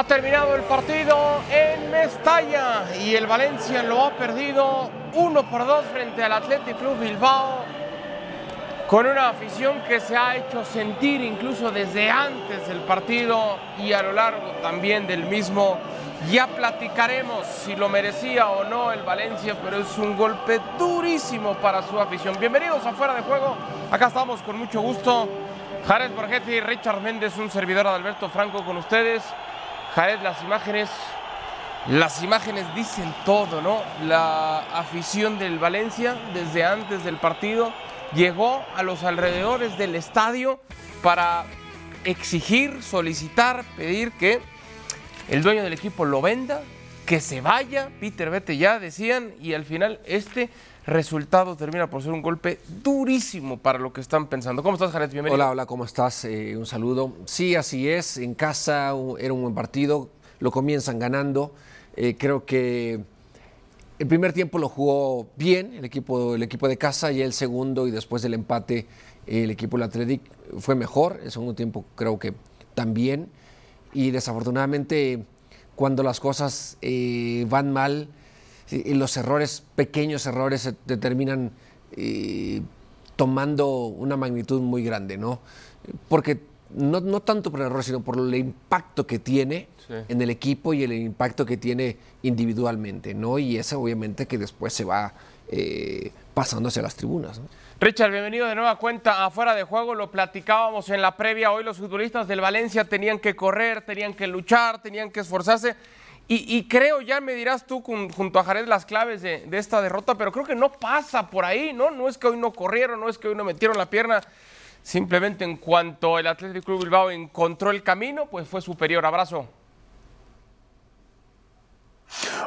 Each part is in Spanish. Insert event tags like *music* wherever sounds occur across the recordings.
Ha terminado el partido en Mestalla y el Valencia lo ha perdido 1 por 2 frente al Athletic Club Bilbao con una afición que se ha hecho sentir incluso desde antes del partido y a lo largo también del mismo. Ya platicaremos si lo merecía o no el Valencia, pero es un golpe durísimo para su afición. Bienvenidos a Fuera de Juego. Acá estamos con mucho gusto. Jared Borghetti, Richard Méndez, un servidor de Alberto Franco con ustedes. Jared, las imágenes, las imágenes dicen todo, ¿no? La afición del Valencia desde antes del partido llegó a los alrededores del estadio para exigir, solicitar, pedir que el dueño del equipo lo venda, que se vaya, Peter vete ya, decían, y al final este resultado termina por ser un golpe durísimo para lo que están pensando. ¿Cómo estás, Jared? Bienvenido. Hola, hola, ¿cómo estás? Eh, un saludo. Sí, así es. En casa era un buen partido. Lo comienzan ganando. Eh, creo que el primer tiempo lo jugó bien el equipo, el equipo de casa y el segundo y después del empate el equipo del Athletic fue mejor. El segundo tiempo creo que también. Y desafortunadamente cuando las cosas eh, van mal, y los errores, pequeños errores, se terminan eh, tomando una magnitud muy grande, ¿no? Porque no, no, tanto por el error, sino por el impacto que tiene sí. en el equipo y el impacto que tiene individualmente, ¿no? Y ese obviamente que después se va eh, pasando hacia las tribunas. ¿no? Richard, bienvenido de nueva cuenta afuera de juego. Lo platicábamos en la previa. Hoy los futbolistas del Valencia tenían que correr, tenían que luchar, tenían que esforzarse. Y, creo, ya me dirás tú junto a Jared las claves de, esta derrota, pero creo que no pasa por ahí, ¿no? No es que hoy no corrieron, no es que hoy no metieron la pierna. Simplemente en cuanto el Athletic Club Bilbao encontró el camino, pues fue superior. Abrazo.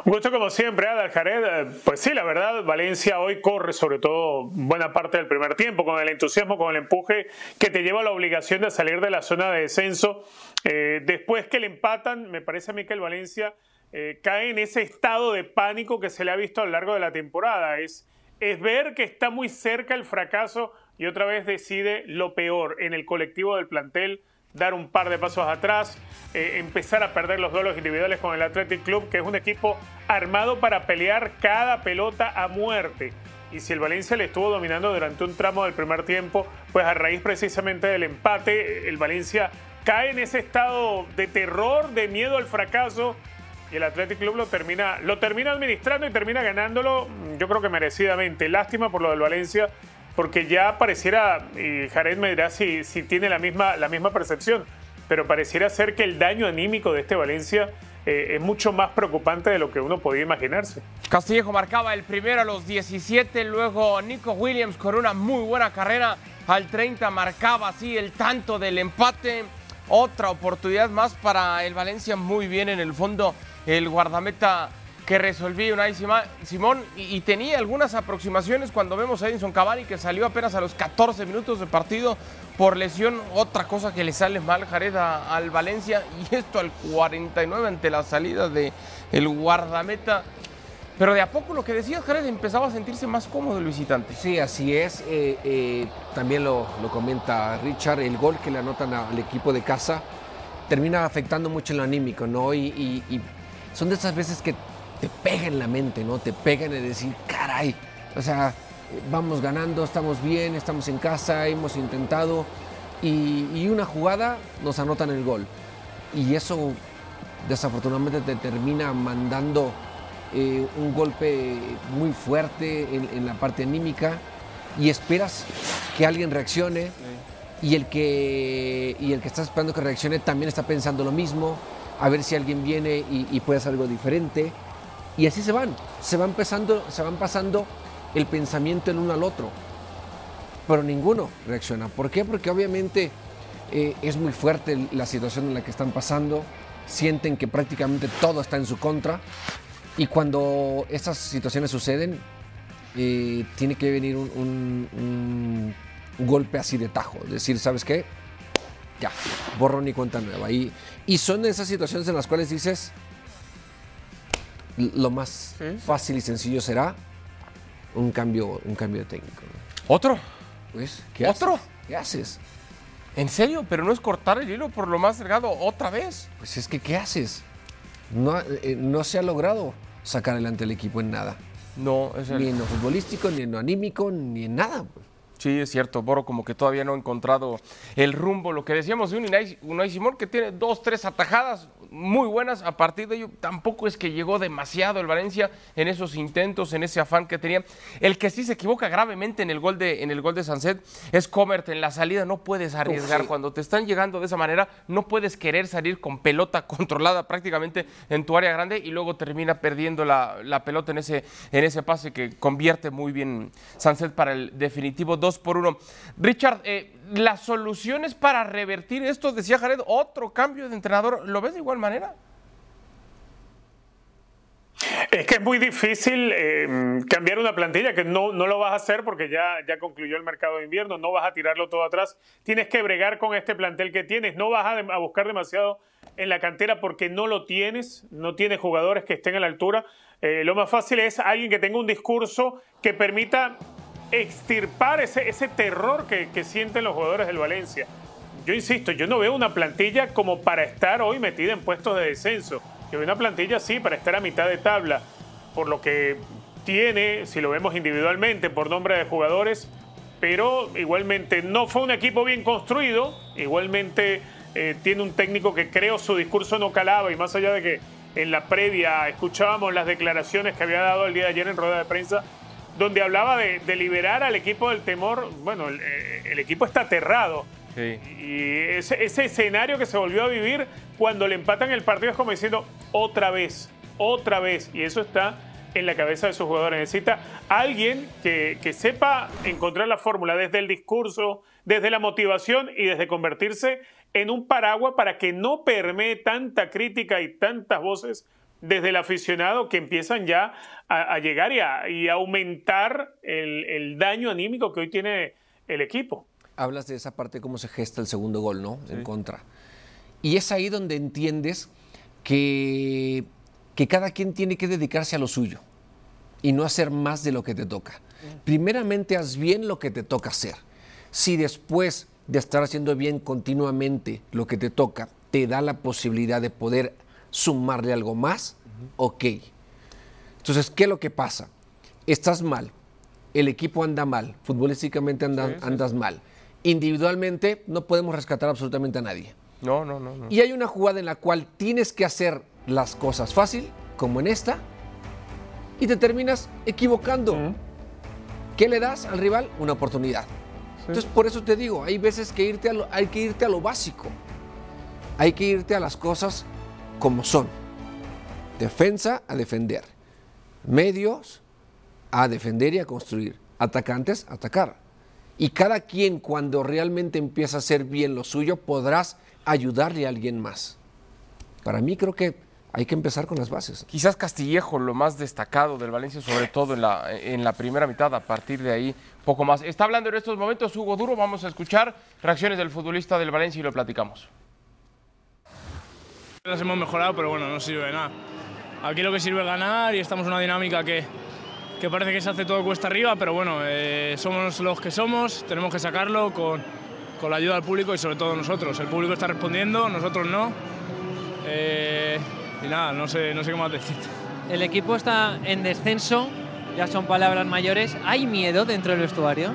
Un gusto como siempre, Adal Jared. Pues sí, la verdad, Valencia hoy corre sobre todo buena parte del primer tiempo con el entusiasmo, con el empuje que te lleva a la obligación de salir de la zona de descenso. Eh, después que le empatan, me parece a mí que el Valencia eh, cae en ese estado de pánico que se le ha visto a lo largo de la temporada. Es, es ver que está muy cerca el fracaso y otra vez decide lo peor en el colectivo del plantel dar un par de pasos atrás, eh, empezar a perder los duelos individuales con el Athletic Club, que es un equipo armado para pelear cada pelota a muerte. Y si el Valencia le estuvo dominando durante un tramo del primer tiempo, pues a raíz precisamente del empate, el Valencia cae en ese estado de terror, de miedo al fracaso, y el Athletic Club lo termina, lo termina administrando y termina ganándolo, yo creo que merecidamente. Lástima por lo del Valencia, porque ya pareciera, y Jared me dirá si, si tiene la misma, la misma percepción, pero pareciera ser que el daño anímico de este Valencia eh, es mucho más preocupante de lo que uno podía imaginarse. Castillejo marcaba el primero a los 17, luego Nico Williams con una muy buena carrera al 30 marcaba así el tanto del empate. Otra oportunidad más para el Valencia, muy bien en el fondo el guardameta que resolvía Unai Simón y, tenía algunas aproximaciones cuando vemos a Edinson Cavani que salió apenas a los 14 minutos de partido por lesión, otra cosa que le sale mal Jared al Valencia y esto al 49 ante la salida de el guardameta. Pero de a poco lo que decía Jared empezaba a sentirse más cómodo el visitante. Sí, así es. Eh, eh, también lo, lo, comenta Richard, el gol que le anotan al equipo de casa termina afectando mucho en lo anímico, ¿no? Son de esas veces que te pega en la mente, ¿no? Te pega en decir, caray, o sea, vamos ganando, estamos bien, estamos en casa, hemos intentado y, y una jugada nos anotan el gol. Y eso desafortunadamente te termina mandando eh, un golpe muy fuerte en, en, la parte anímica y esperas que alguien reaccione sí. y, el que, y el que está esperando que reaccione también está pensando lo mismo, a ver si alguien viene y, y puede hacer algo diferente. Y así se van, se van, empezando, se van pasando el pensamiento el uno al otro. Pero ninguno reacciona. ¿Por qué? Porque obviamente eh, es muy fuerte la situación en la que están pasando. Sienten que prácticamente todo está en su contra. Y cuando estas situaciones suceden, eh, tiene que venir un, un, un, golpe así de tajo. Decir, ¿sabes qué? Ya, borrón y cuenta nueva. Y, y son esas situaciones en las cuales dices, lo más ¿Sí? fácil y sencillo será un cambio, un cambio de técnico. ¿Otro? Pues, ¿qué ¿Otro? Haces? ¿Qué haces? ¿En serio? ¿Pero no es cortar el hilo por lo más delgado otra vez? Pues es que, ¿qué haces? No, eh, no se ha logrado sacar adelante el equipo en nada. No, es el... Ni en lo futbolístico, ni en lo anímico, ni en nada. Sí, es cierto, Boro como que todavía no ha encontrado el rumbo. Lo que decíamos de un Unai, Simón que tiene dos, tres atajadas muy buenas. A partir de ello, tampoco es que llegó demasiado el Valencia en esos intentos, en ese afán que tenía. El que sí se equivoca gravemente en el gol de, en el gol de Sanset es Comert. En la salida no puedes arriesgar. Cuando te están llegando de esa manera, no puedes querer salir con pelota *laughs* controlada prácticamente en tu área grande y luego termina perdiendo la, la pelota en ese, en ese pase que convierte muy bien Sanset para el definitivo 2 por uno. Richard, eh, las soluciones para revertir esto, decía Jared, otro cambio de entrenador, ¿lo ves de igual manera? Es que es muy difícil eh, cambiar una plantilla, que no, no lo vas a hacer porque ya, ya concluyó el mercado de invierno, no vas a tirarlo todo atrás, tienes que bregar con este plantel que tienes, no vas a, buscar demasiado en la cantera porque no lo tienes, no tienes jugadores que estén a la altura. Eh, lo más fácil es alguien que tenga un discurso que permita extirpar ese, ese terror que, que sienten los jugadores del Valencia. Yo insisto, yo no veo una plantilla como para estar hoy metida en puestos de descenso. Yo veo una plantilla sí para estar a mitad de tabla, por lo que tiene, si lo vemos individualmente, por nombre de jugadores, pero igualmente no fue un equipo bien construido, igualmente eh, tiene un técnico que creo su discurso no calaba y más allá de que en la previa escuchábamos las declaraciones que había dado el día de ayer en rueda de prensa, donde hablaba de, liberar al equipo del temor. Bueno, el, eh, equipo está aterrado. Y ese, escenario que se volvió a vivir cuando le empatan el partido es como diciendo otra vez, otra vez. Y eso está en la cabeza de sus jugadores. Necesita alguien que, sepa encontrar la fórmula desde el discurso, desde la motivación y desde convertirse en un paraguas para que no permee tanta crítica y tantas voces desde el aficionado que empiezan ya a, llegar y a, aumentar el, daño anímico que hoy tiene el equipo. Hablas de esa parte, cómo se gesta el segundo gol, ¿no? En contra. Y es ahí donde entiendes que, que cada quien tiene que dedicarse a lo suyo y no hacer más de lo que te toca. Primeramente, haz bien lo que te toca hacer. Si después de estar haciendo bien continuamente lo que te toca, te da la posibilidad de poder sumarle algo más, ok. Entonces, ¿qué es lo que pasa? Estás mal, el equipo anda mal, futbolísticamente andas mal. Individualmente no podemos rescatar absolutamente a nadie. No, no, no, no, Y hay una jugada en la cual tienes que hacer las cosas fácil, como en esta, y te terminas equivocando. ¿Qué le das al rival? Una oportunidad. Entonces, por eso te digo, hay veces que irte hay que irte a lo básico. Hay que irte a las cosas como son. Defensa a defender. Medios a defender y a construir. Atacantes a atacar. Y cada quien cuando realmente empieza a hacer bien lo suyo podrás ayudarle a alguien más. Para mí creo que hay que empezar con las bases. Quizás Castillejo, lo más destacado del Valencia, sobre todo en la, en la primera mitad, a partir de ahí, poco más. Está hablando en estos momentos Hugo Duro, vamos a escuchar reacciones del futbolista del Valencia y lo platicamos. Las hemos mejorado, pero bueno, no sirve de nada. Aquí lo que sirve es ganar y estamos en una dinámica que, que parece que se hace todo cuesta arriba, pero bueno, eh, somos los que somos, tenemos que sacarlo con, con, la ayuda del público y sobre todo nosotros. El público está respondiendo, nosotros no. Eh, y nada, no sé, no sé qué más decir. El equipo está en descenso, ya son palabras mayores. ¿Hay miedo dentro del vestuario?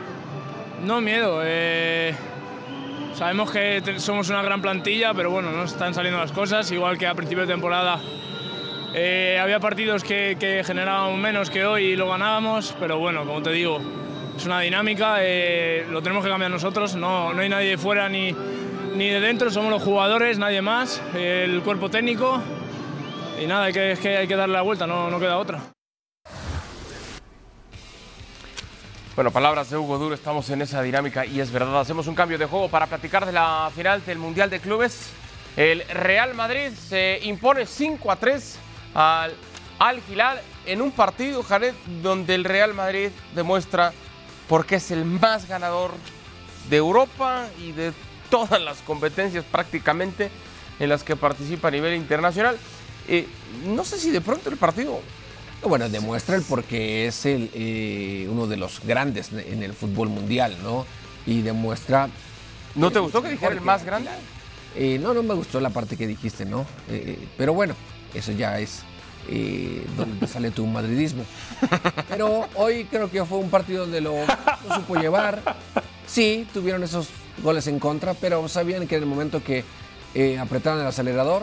No miedo. Eh, Sabemos que somos una gran plantilla, pero bueno, no están saliendo las cosas, igual que a principio de temporada eh, había partidos que, que, generaban menos que hoy y lo ganábamos, pero bueno, como te digo, es una dinámica, eh, lo tenemos que cambiar nosotros, no, no hay nadie de fuera ni, ni de dentro, somos los jugadores, nadie más, el cuerpo técnico y nada, hay que, es que hay que darle la vuelta, no, no queda otra. Bueno, palabras de Hugo Duro, estamos en esa dinámica y es verdad. Hacemos un cambio de juego para platicar de la final del Mundial de Clubes. El Real Madrid se impone 5 a 3 al Al Hilal en un partido, Jared, donde el Real Madrid demuestra por qué es el más ganador de Europa y de todas las competencias prácticamente en las que participa a nivel internacional. Eh, no sé si de pronto el partido bueno, demuestra el porque es el, eh, uno de los grandes en el fútbol mundial, ¿no? Y demuestra ¿No te gustó que dijera el más grande? Eh, no, no me gustó la parte que dijiste, ¿no? Eh, pero bueno, eso ya es eh, donde sale tu madridismo. *laughs* Pero hoy creo que fue un partido donde lo, lo supo llevar. Sí, tuvieron esos goles en contra, pero sabían que en el momento que eh, apretaran el acelerador,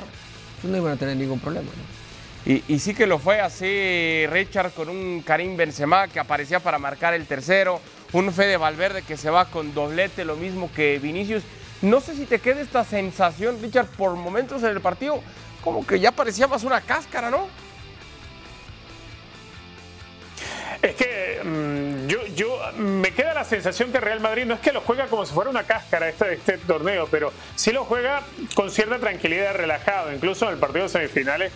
pues no iban a tener ningún problema. ¿no? Y, y sí que lo fue así Richard con un Karim Benzema que aparecía para marcar el tercero, un Fede Valverde que se va con doblete, lo mismo que Vinicius. No sé si te queda esta sensación, Richard, por momentos en el partido, como que ya parecía más una cáscara, ¿no? Es que mm, yo, yo me queda la sensación que Real Madrid no es que lo juega como si fuera una cáscara este, este torneo, pero sí lo juega con cierta tranquilidad, relajado. Incluso en el partido de semifinales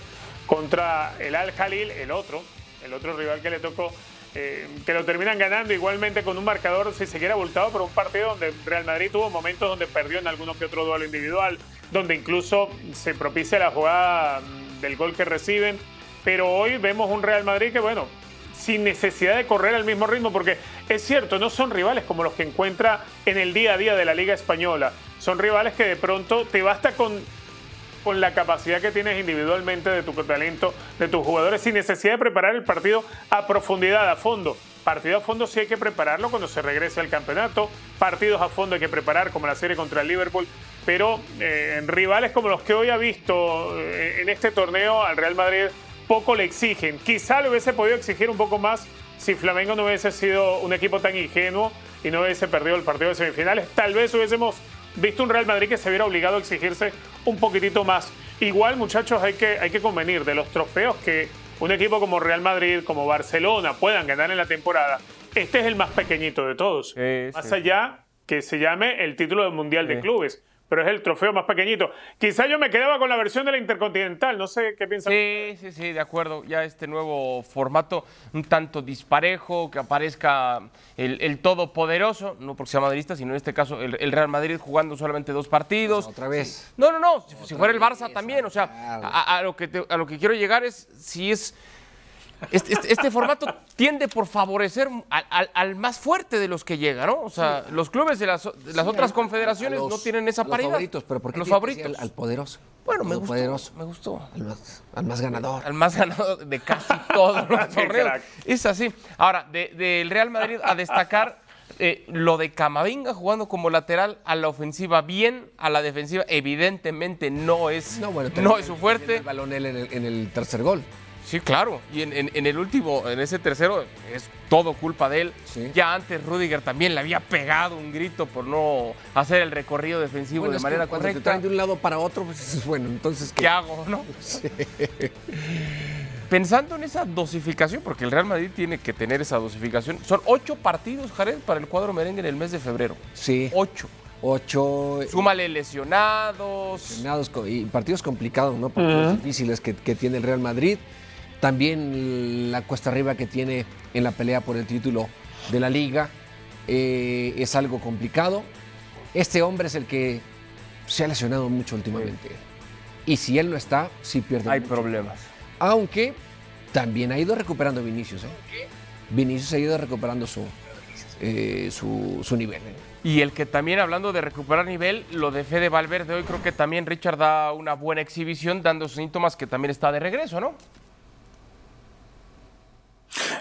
contra el Al Jalil, el otro, el otro rival que le tocó, eh, que lo terminan ganando igualmente con un marcador, si se quiere, abultado, pero un partido donde Real Madrid tuvo momentos donde perdió en alguno que otro duelo individual, donde incluso se propicia la jugada mm, del gol que reciben. Pero hoy vemos un Real Madrid que, bueno, sin necesidad de correr al mismo ritmo, porque es cierto, no son rivales como los que encuentra en el día a día de la Liga Española. Son rivales que de pronto te basta con, con la capacidad que tienes individualmente de tu talento, de tus jugadores, sin necesidad de preparar el partido a profundidad, a fondo. Partido a fondo sí hay que prepararlo cuando se regrese al campeonato. Partidos a fondo hay que preparar, como la serie contra el Liverpool. Pero eh, en rivales como los que hoy ha visto eh, en este torneo al Real Madrid, poco le exigen. Quizá le hubiese podido exigir un poco más si Flamengo no hubiese sido un equipo tan ingenuo y no hubiese perdido el partido de semifinales. Tal vez hubiésemos visto un Real Madrid que se hubiera obligado a exigirse un poquitito más. Igual, muchachos, hay que, hay que convenir de los trofeos que un equipo como Real Madrid, como Barcelona, puedan ganar en la temporada. Este es el más pequeñito de todos. Sí, más sí. allá que se llame el título del Mundial de. Clubes. Pero es el trofeo más pequeñito. Quizá yo me quedaba con la versión de la Intercontinental. No sé qué piensan. Sí, sí, sí, de acuerdo. Ya este nuevo formato, un tanto disparejo, que aparezca el, el todopoderoso, no porque sea madridista, sino en este caso el, el Real Madrid jugando solamente dos partidos. Otra vez. No, no, no. Si, si fuera el Barça vez, también, o sea, claro. a, a lo que te- a lo que quiero llegar es si es. Este, este- este formato tiende por favorecer al, al- al más fuerte de los que llega, ¿no? O sea, los clubes de las, de las otras confederaciones los- no tienen esa a los paridad. favoritos, pero ¿por qué los favoritos. Al, al poderoso. Bueno, me Al gustó, poderoso. me gustó. Al más, al más ganador. Al más ganado de casi todos *laughs* los torneos. Es así. Ahora, de- del Real Madrid a destacar eh, lo de Camavinga jugando como lateral a la ofensiva bien, a la defensiva evidentemente no es, no, bueno, es termina su El fuerte. balón él en el, en el tercer gol. Sí, claro. Y en, en- en el último, en ese tercero, es todo culpa de él. Sí. Ya antes Rudiger también le había pegado un grito por no hacer el recorrido defensivo Bueno, de es que manera cuando te correcta. traen de un lado para otro, pues *laughs* bueno, entonces ¿Qué hago, no? *laughs* Pensando en esa dosificación, porque el Real Madrid tiene que tener esa dosificación, son ocho partidos, Jared, para el cuadro merengue en el mes de febrero. Sí. Ocho. Ocho. Súmale lesionados. Lesionados y partidos complicados, ¿no? Partidos difíciles que, que tiene el Real Madrid. También la cuesta arriba que tiene en la pelea por el título de la liga eh, es algo complicado. Este hombre es el que se ha lesionado mucho últimamente. Y si él no está, sí pierde Hay mucho. problemas. Aunque también ha ido recuperando Vinicius. ¿eh? Vinicius ha ido recuperando su, eh, su, su nivel. ¿eh? Y el que también, hablando de recuperar nivel, lo de Fede Valverde hoy, creo que también Richard da una buena exhibición, dando síntomas que también está de regreso, ¿no?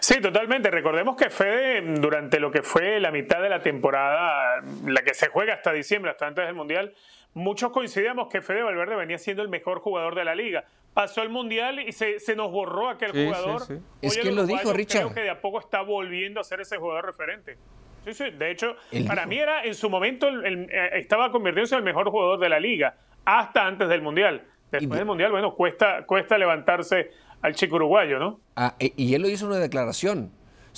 Sí, totalmente. Recordemos que Fede, durante lo que fue la mitad de la temporada, la que se juega hasta diciembre, hasta antes del Mundial, muchos coincidíamos que Fede Valverde venía siendo el mejor jugador de la liga. Pasó el Mundial y se, se nos borró aquel Sí, jugador. sí, sí. Es Hoy que lo dijo, Richard. Creo que de a poco está volviendo a ser ese jugador referente. Sí, sí. De hecho, para mí era en su momento el- el- eh, estaba convirtiéndose en el mejor jugador de la liga, hasta antes del Mundial. Después de- del Mundial, bueno, cuesta, cuesta levantarse al chico uruguayo, ¿no? Ah, e- y él lo hizo en una declaración.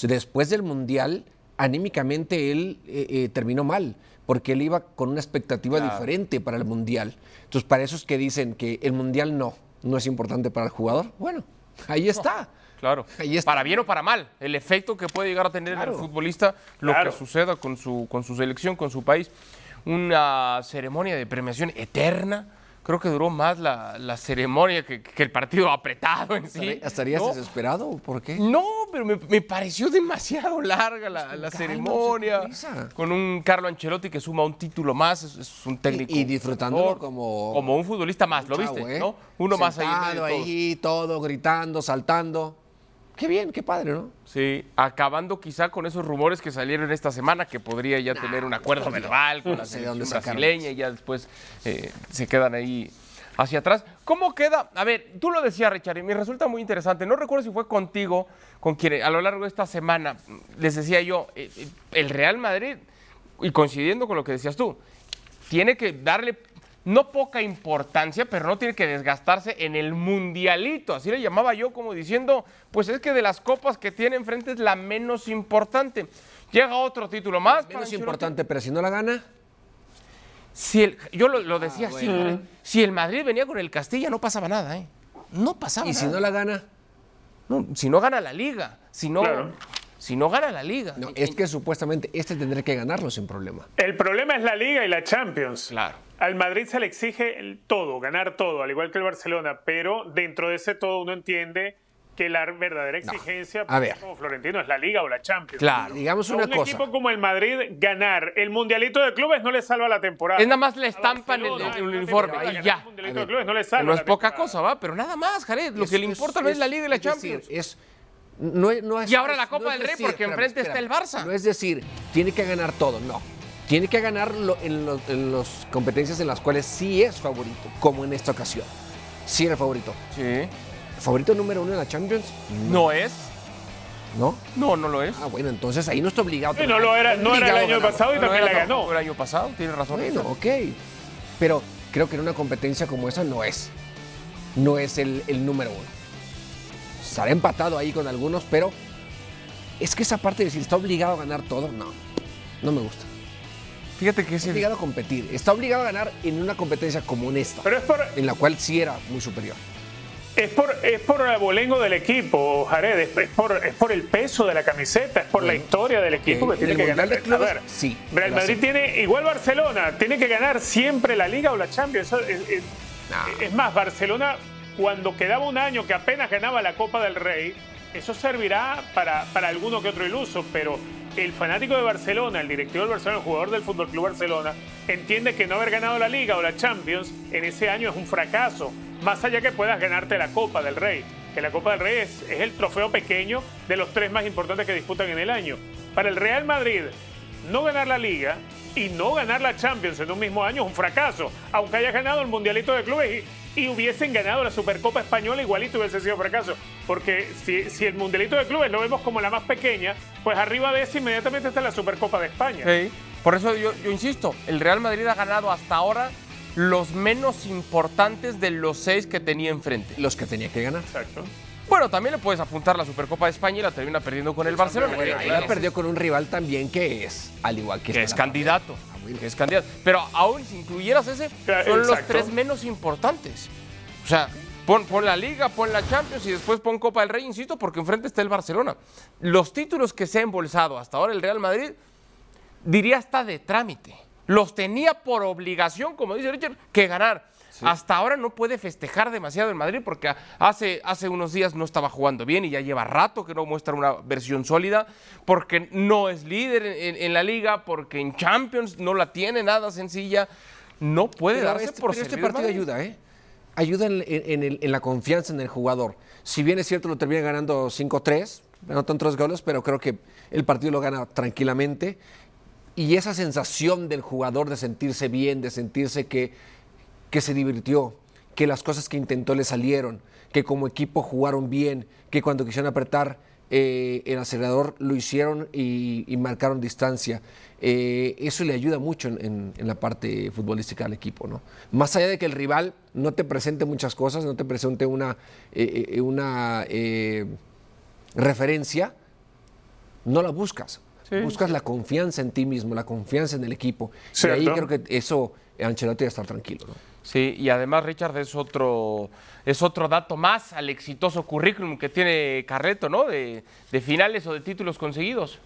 Después del Mundial, anímicamente él eh, eh, terminó mal, porque él iba con una expectativa Claro. diferente para el Mundial. Entonces, para esos que dicen que el Mundial no, no es importante para el jugador, bueno, ahí está. Claro. Ahí está. Para bien o para mal. El efecto que puede llegar a tener en Claro. el futbolista, lo Claro. que suceda con su, con su selección, con su país. Una ceremonia de premiación eterna, creo que duró más la, la ceremonia que, que el partido apretado en sí. ¿Estarías ¿no? desesperado? ¿Por qué? No, pero me, me pareció demasiado larga la, la ceremonia. Con un Carlo Ancelotti que suma un título más, es, es un técnico. Y- y disfrutándolo como- Como un futbolista más, ¿lo Chavo, viste? ¿eh? ¿no? Uno más ahí. Sentado todos. ahí, todo, gritando, saltando. Qué bien, qué padre, ¿no? Sí, acabando quizá con esos rumores que salieron esta semana que podría ya tener un acuerdo verbal con la No selección brasileña y ya después eh, se quedan ahí hacia atrás. ¿Cómo queda? A ver, tú lo decías, Richard, y me resulta muy interesante. No recuerdo si fue contigo con quien a lo largo de esta semana les decía yo, eh, eh, el Real Madrid, y coincidiendo con lo que decías tú, tiene que darle no poca importancia, pero no tiene que desgastarse en el mundialito. Así le llamaba yo como diciendo, pues es que de las copas que tiene enfrente es la menos importante. Llega otro título más. Menos importante, pero si no la gana, Si el- yo lo, lo decía así, bueno. ¿eh? si el Madrid venía con el Castilla no pasaba nada, ¿eh? No pasaba y si nada. no la gana, No, si no gana la liga, si no, Claro. si no gana la liga. no, es que supuestamente este tendré que ganarlo sin problema. El problema es la Liga y la Champions. Claro. Al Madrid se le exige el todo, ganar todo, al igual que el Barcelona, pero dentro de ese todo uno entiende que la verdadera exigencia A ver. como Florentino es la Liga o la Champions. Claro. Digamos una un cosa. equipo como el Madrid ganar el mundialito de clubes no le salva la temporada. Es nada más la estampa en el- uniforme, ya. El mundialito A de ver, clubes no le que salva no es la poca cosa, ¿va? Pero nada más, Jared. Lo Es- que le es- importa no es la Liga y la es Champions. decir, es, no, es- no es- Y ahora es- la Copa no es del Rey, decir, porque espérame, enfrente está el. Barça. No es decir, tiene que ganar todo, no. Tiene que ganar lo- en las competencias en las cuales sí es favorito, como en esta ocasión. Sí era favorito. Sí. ¿Favorito número uno en la Champions? ¿No es? ¿No? No, no lo es. Ah, bueno, entonces ahí no está obligado. Sí, no lo era, no era el año pasado y No también la ganó. el año pasado, tienes razón. Bueno, ok. Pero creo que en una competencia como esa no es. No es el, el número uno. Estará empatado ahí con algunos, pero es que esa parte de decir está obligado a ganar todo, no. No me gusta. Fíjate que Está ese obligado a competir. Está obligado a ganar en una competencia como en esta, Pero es por, en la cual sí era muy superior. es por, es por el abolengo del equipo, Jared. Es, es por, es por el peso de la camiseta, es por la historia del equipo que tiene En que ganar. De Clubes, A ver, sí, Real Madrid tiene, igual Barcelona, tiene que ganar siempre la Liga o la Champions. Es, es- No. es más, Barcelona, cuando quedaba un año que apenas ganaba la Copa del Rey, eso servirá para, para alguno que otro iluso, pero el fanático de Barcelona, el directivo del Barcelona, el jugador del Fútbol Club Barcelona, entiende que no haber ganado la Liga o la Champions en ese año es un fracaso, más allá que puedas ganarte la Copa del Rey, que la Copa del Rey es, es el trofeo pequeño de los tres más importantes que disputan en el año. Para el Real Madrid, no ganar la Liga y no ganar la Champions en un mismo año es un fracaso, aunque haya ganado el Mundialito de Clubes y, y hubiesen ganado la Supercopa Española, igualito hubiese sido fracaso, porque si, si el Mundialito de Clubes lo vemos como la más pequeña, pues arriba de ese inmediatamente está la Supercopa de España. Sí. Por eso yo, yo insisto, el Real Madrid ha ganado hasta ahora los menos importantes de los seis que tenía enfrente. Los que tenía que ganar. Exacto. Bueno, también le puedes apuntar la Supercopa de España y la termina perdiendo con el Barcelona. Bueno, ahí la perdió con un rival también que es, al igual que que es candidato. Es candidato. Pero aún si incluyeras ese, Claro, son los tres menos importantes. O sea, pon, pon la Liga, pon la Champions y después pon Copa del Rey, insisto, porque enfrente está el Barcelona. Los títulos que se ha embolsado hasta ahora el Real Madrid, diría hasta de trámite. Los tenía por obligación, como dice Richard, que ganar. Hasta ahora no puede festejar demasiado el Madrid porque hace, hace unos días no estaba jugando bien y ya lleva rato que no muestra una versión sólida, porque no es líder en, en- en la liga, porque en Champions no la tiene nada sencilla. No puede Pero darse este, por pero este partido Madrid. ayuda, ¿eh? Ayuda en, en- en el- en la confianza en el jugador. Si bien es cierto, lo termina ganando 5-3, anotan tres goles, pero creo que el partido lo gana tranquilamente. Y esa sensación del jugador de sentirse bien, de sentirse que, que se divirtió, que las cosas que intentó le salieron, que como equipo jugaron bien, que cuando quisieron apretar eh, el acelerador lo hicieron y, y marcaron distancia. Eh, eso le ayuda mucho en, en- en la parte futbolística al equipo. ¿no? Más allá de que el rival no te presente muchas cosas, no te presente una, eh, una referencia, no la buscas. Buscas la confianza en ti mismo, la confianza en el equipo. Y ahí creo que eso Ancelotti va a estar tranquilo. ¿no? Sí, y además Richard es otro, es otro dato más al exitoso currículum que tiene Carleto, ¿no? De, de finales o de títulos conseguidos.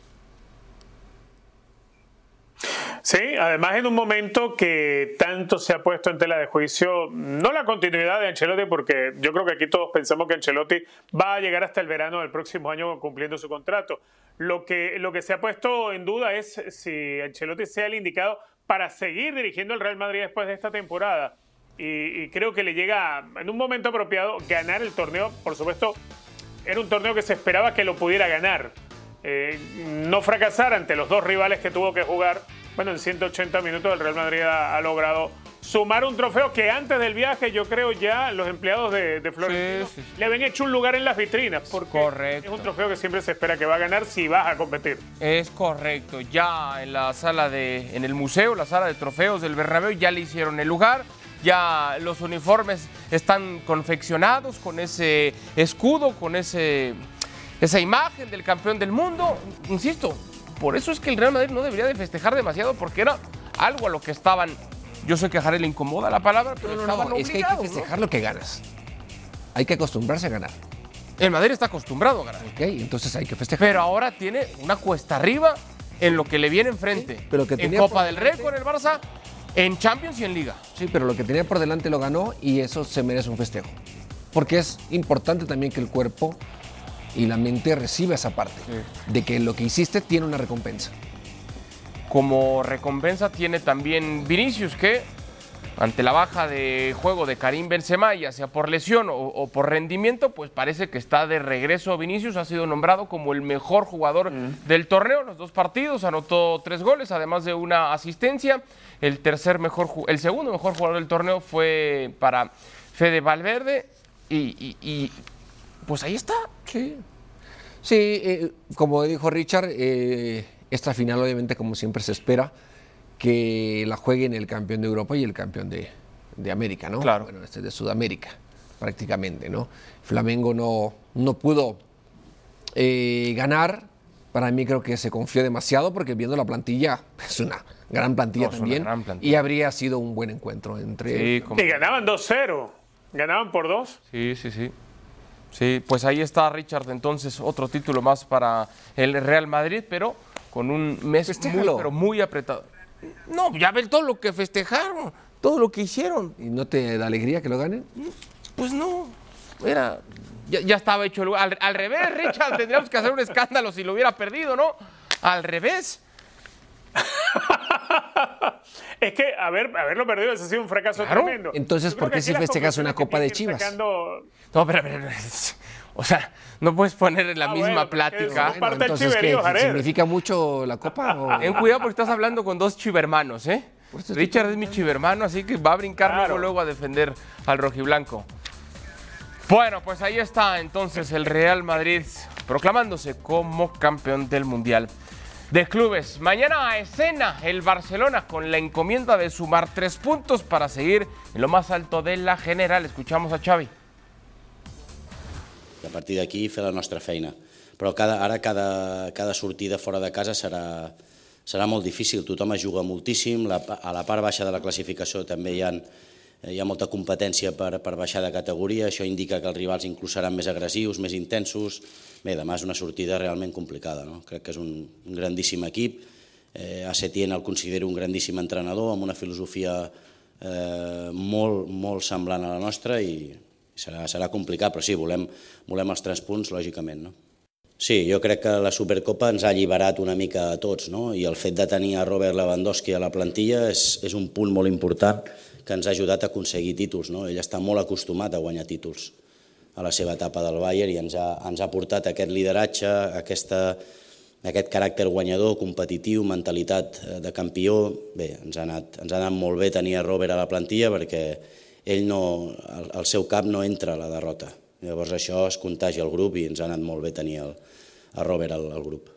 Sí, además en un momento que tanto se ha puesto en tela de juicio, no la continuidad de Ancelotti, porque yo creo que aquí todos pensamos que Ancelotti va a llegar hasta el verano del próximo año cumpliendo su contrato. Lo que, lo que se ha puesto en duda es si Ancelotti sea el indicado para seguir dirigiendo el Real Madrid después de esta temporada. Y, creo que le llega en un momento apropiado ganar el torneo. Por supuesto, era un torneo que se esperaba que lo pudiera ganar. Eh, no fracasar ante los dos rivales que tuvo que jugar bueno, en 180 minutos el Real Madrid ha, logrado sumar un trofeo que antes del viaje yo creo ya los empleados de, de Florentino le habían hecho un lugar en las vitrinas porque es un trofeo que siempre se espera que va a ganar si vas a competir. Es correcto, ya en la sala de en el museo, la sala de trofeos del Bernabéu ya le hicieron el lugar. Ya los uniformes están confeccionados con ese escudo, con ese esa imagen del campeón del mundo. Insisto, por eso es que el Real Madrid no debería de festejar demasiado porque era algo a lo que estaban. Yo sé que a Jared le incomoda la palabra, pero no, no, no, es que hay que festejar lo que ganas. Hay que acostumbrarse a ganar. El Madrid está acostumbrado a ganar. Ok, entonces hay que festejar. Pero ahora tiene una cuesta arriba en lo que le viene enfrente. pero que en Copa del Rey con el Barça, en Champions y en Liga. Sí, pero lo que tenía por delante lo ganó y eso se merece un festejo. Porque es importante también que el cuerpo y la mente recibe esa parte de que lo que hiciste tiene una recompensa. Como recompensa tiene también Vinicius que ante la baja de juego de Karim Benzema, ya sea por lesión o, por rendimiento, pues parece que está de regreso Vinicius, ha sido nombrado como el mejor jugador del torneo, los dos partidos, anotó tres goles, además de una asistencia. El tercer mejor, el segundo mejor jugador del torneo fue para Fede Valverde y pues ahí está. Sí. Sí, eh, como dijo Richard, eh, esta final obviamente como siempre se espera que la jueguen el campeón de Europa y el campeón de, América, ¿no? Claro. Bueno, este es de Sudamérica, prácticamente, ¿no? Flamengo no, no pudo eh, ganar. Para mí creo que se confió demasiado porque viendo la plantilla, *laughs* es una gran plantilla también. Y habría sido un buen encuentro entre... Sí, Y ganaban 2-0. ¿Ganaban por dos? Sí, sí, sí. Sí, pues ahí está Richard, entonces otro título más para el Real Madrid, pero con un mes muy, pero muy apretado. No, ya ven todo lo que festejaron, todo lo que hicieron. ¿Y no te da alegría que lo ganen? Pues no, era, ya, estaba hecho el lugar. Al, revés, Richard, *laughs* tendríamos que hacer un escándalo si lo hubiera perdido, ¿no? Al revés. *laughs* es que haber, haberlo perdido ha sido un fracaso tremendo. Entonces, ¿por qué si festejas una Copa de Chivas? No, pero, pero, o sea, no puedes poner en la ah, misma plática. entonces, ¿qué? ¿Significa mucho la Copa? Ten cuidado porque estás hablando con dos chivermanos, ¿eh? Richard es mi chivermano, así que va a brincar luego, luego a defender al rojiblanco. Bueno, pues ahí está entonces el Real Madrid proclamándose como campeón del Mundial de clubes. Mañana a escena el Barcelona con la encomienda de sumar tres puntos para seguir en lo más alto de la general. Escuchamos a Xavi. A partir d'aquí fer la nostra feina. Però cada, ara cada, cada sortida fora de casa serà, serà molt difícil. Tothom es juga moltíssim, la, a la part baixa de la classificació també hi ha hi ha molta competència per, per baixar de categoria, això indica que els rivals inclús seran més agressius, més intensos. Bé, demà és una sortida realment complicada. No? Crec que és un, un grandíssim equip. Eh, a Setién el considero un grandíssim entrenador amb una filosofia eh, molt, molt semblant a la nostra i serà, serà complicat, però sí, volem, volem els tres punts, lògicament. No? Sí, jo crec que la Supercopa ens ha alliberat una mica a tots, no? i el fet de tenir a Robert Lewandowski a la plantilla és, és un punt molt important que ens ha ajudat a aconseguir títols. No? Ell està molt acostumat a guanyar títols a la seva etapa del Bayern i ens ha, ens ha portat aquest lideratge, aquesta, aquest caràcter guanyador, competitiu, mentalitat eh, de campió. Bé, ens ha, anat, ens ha anat molt bé tenir a Robert a la plantilla perquè ell no, el, el seu cap no entra la derrota. Llavors això es al grup i ens ha anat molt bé tenir el, a Robert al, al grup.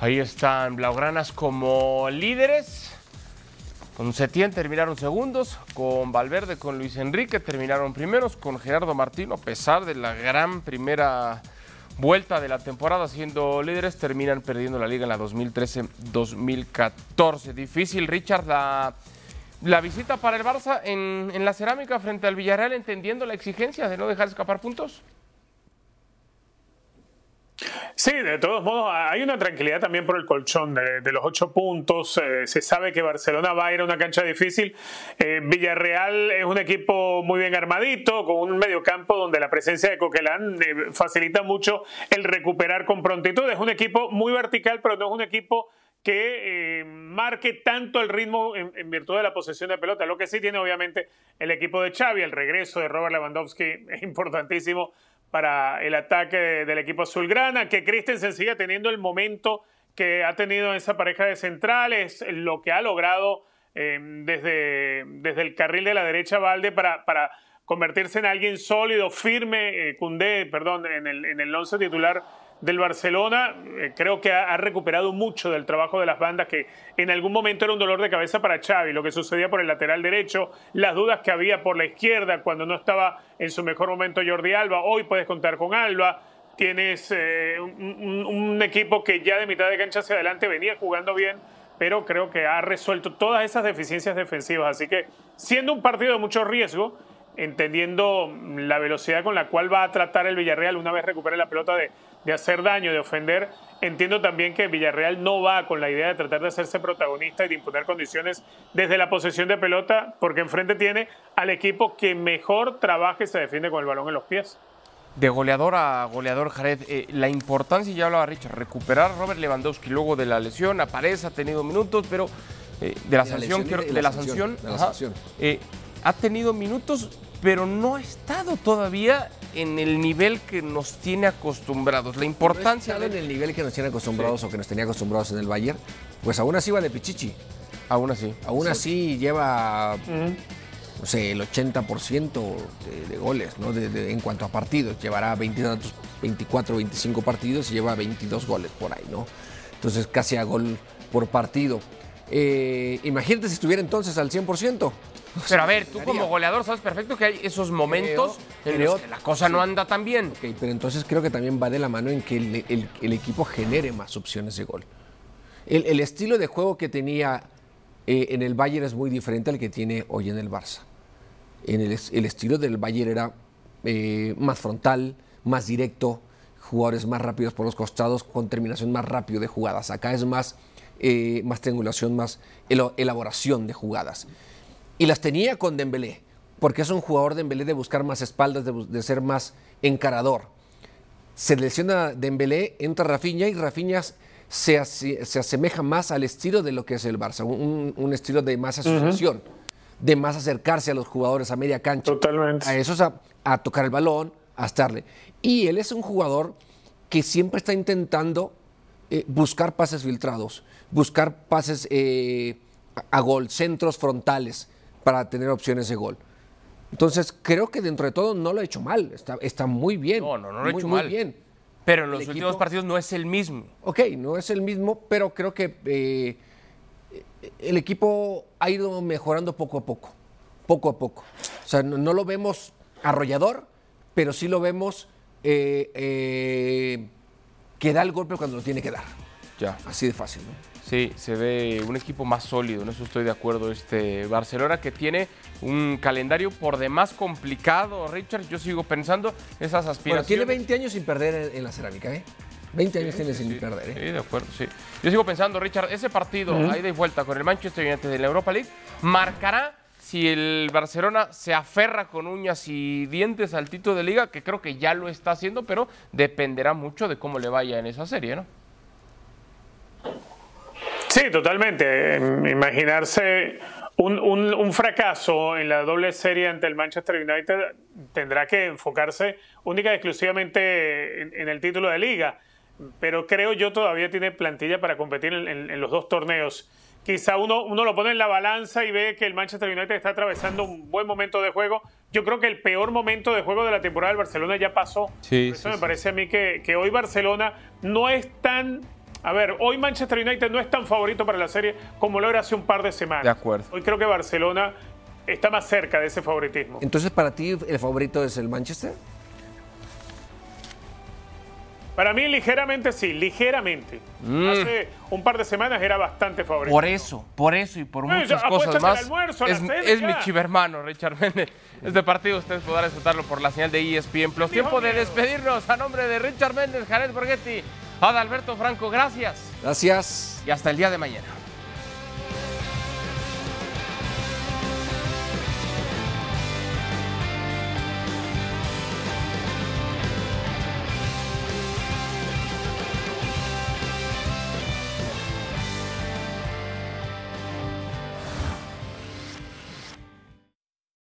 Ahí están Blaugranas como líderes. Con Setién terminaron segundos, con Valverde, con Luis Enrique terminaron primeros, con Gerardo Martino, a pesar de la gran primera vuelta de la temporada siendo líderes, terminan perdiendo la liga en la 2013-2014. Difícil, Richard, la, la, visita para el Barça en, en la cerámica frente al Villarreal, entendiendo la exigencia de no dejar escapar puntos. Sí, de todos modos, hay una tranquilidad también por el colchón de, los ocho puntos. Eh, se sabe que Barcelona va a ir a una cancha difícil. Eh, Villarreal es un equipo muy bien armadito, con un mediocampo donde la presencia de Coquelán eh, facilita mucho el recuperar con prontitud. Es un equipo muy vertical, pero no es un equipo que marque tanto el ritmo en, en, virtud de la posesión de pelota. Lo que sí tiene obviamente el equipo de Xavi, el regreso de Robert Lewandowski *laughs* es importantísimo para el ataque del equipo azulgrana, que Christensen siga teniendo el momento que ha tenido esa pareja de centrales, lo que ha logrado eh, desde, desde el carril de la derecha Valde para, para convertirse en alguien sólido, firme, eh, perdón, en el, en el once titular del Barcelona. Eh, creo que ha, recuperado mucho del trabajo de las bandas que en algún momento era un dolor de cabeza para Xavi, lo que sucedía por el lateral derecho, las dudas que había por la izquierda cuando no estaba en su mejor momento Jordi Alba. Hoy puedes contar con Alba. Tienes eh, un, equipo que ya de mitad de cancha hacia adelante venía jugando bien, pero creo que ha resuelto todas esas deficiencias defensivas. Así que siendo un partido de mucho riesgo, entendiendo la velocidad con la cual va a tratar el Villarreal una vez recupere la pelota de, de hacer daño, de ofender. Entiendo también que Villarreal no va con la idea de tratar de hacerse protagonista y de imponer condiciones desde la posesión de pelota, porque enfrente tiene al equipo que mejor trabaja y se defiende con el balón en los pies. De goleador a goleador, Jared, eh, la importancia, ya hablaba Richard, recuperar a Robert Lewandowski luego de la lesión, aparece, ha tenido minutos, pero eh, de la sanción, de la sanción, eh, ha tenido minutos, pero no ha estado todavía en el nivel que nos tiene acostumbrados. La importancia. en el nivel que nos tiene acostumbrados o que nos tenía acostumbrados en el Bayern, pues aún así va de Pichichi. Aún así. Aún así lleva, no sé, el 80% de, goles, ¿no? en cuanto a partidos. Llevará 24, 25 partidos y lleva 22 goles por ahí, ¿no? Entonces casi a gol por partido. Eh, imagínate si estuviera entonces al 100%. *laughs* Pero a ver, tú como goleador sabes perfecto que hay esos momentos en los que la cosa no anda tan bien. pero entonces creo que también va de la mano en que el, equipo genere más opciones de gol. El, estilo de juego que tenía eh, en el Bayern es muy diferente al que tiene hoy en el Barça. En el, estilo del Bayern era eh, más frontal, más directo, jugadores más rápidos por los costados, con terminación más rápido de jugadas. Acá es más, eh, más triangulación, más elaboración de jugadas. Y las tenía con Dembélé, porque es un jugador de Dembélé de buscar más espaldas, de, ser más encarador. Se lesiona Dembélé, entra Rafinha y Rafinha se, asemeja más al estilo de lo que es el Barça, un, estilo de más asociación, de más acercarse a los jugadores a media cancha. Totalmente. A eso es a, tocar el balón, a estarle. Y él es un jugador que siempre está intentando eh, buscar pases filtrados, buscar pases eh, a gol, centros frontales para tener opciones de gol. Entonces, creo que dentro de todo no lo ha hecho mal. Está, está muy bien. No, no, no lo ha hecho muy bien. Pero en los últimos partidos no es el mismo. Ok, no es el mismo, pero creo que eh, el equipo ha ido mejorando poco a poco. Poco a poco. O sea, no, lo vemos arrollador, pero sí lo vemos eh, eh, que da el golpe cuando lo tiene que dar. Ya. Así de fácil, ¿no? Sí, se ve un equipo más sólido, en eso estoy de acuerdo. Este Barcelona que tiene un calendario por demás complicado, Richard. Yo sigo pensando esas aspiraciones. tiene 20 años sin perder en, la cerámica, ¿eh? 20 años tiene sin perder, ¿eh? Sí, de acuerdo, sí. Yo sigo pensando, Richard, ese partido, ahí de vuelta con el Manchester United de la Europa League, marcará si el Barcelona se aferra con uñas y dientes al título de liga, que creo que ya lo está haciendo, pero dependerá mucho de cómo le vaya en esa serie, ¿no? Sí, totalmente. Imaginarse un, fracaso en la doble serie ante el Manchester United tendrá que enfocarse única y exclusivamente en, el título de liga. Pero creo yo todavía tiene plantilla para competir en, los dos torneos. Quizá uno, uno lo pone en la balanza y ve que el Manchester United está atravesando un buen momento de juego. Yo creo que el peor momento de juego de la temporada del Barcelona ya pasó. Sí, eso me parece a mí que, que hoy Barcelona no es tan a ver, hoy Manchester United no es tan favorito para la serie como lo era hace un par de semanas. De acuerdo. Hoy creo que Barcelona está más cerca de ese favoritismo. Entonces, para ti, ¿el favorito es el Manchester? Para mí, ligeramente sí, ligeramente. Mm. Hace un par de semanas era bastante favorito. Por eso, por eso y por muchas cosas más. es, es mi chivermano, Richard Méndez. Este partido ustedes podrán disfrutarlo por la señal de ESPN Plus. Tiempo de despedirnos a nombre de Richard Méndez, Jared Borghetti. Adalberto Franco, gracias. Gracias. Y hasta el día de mañana.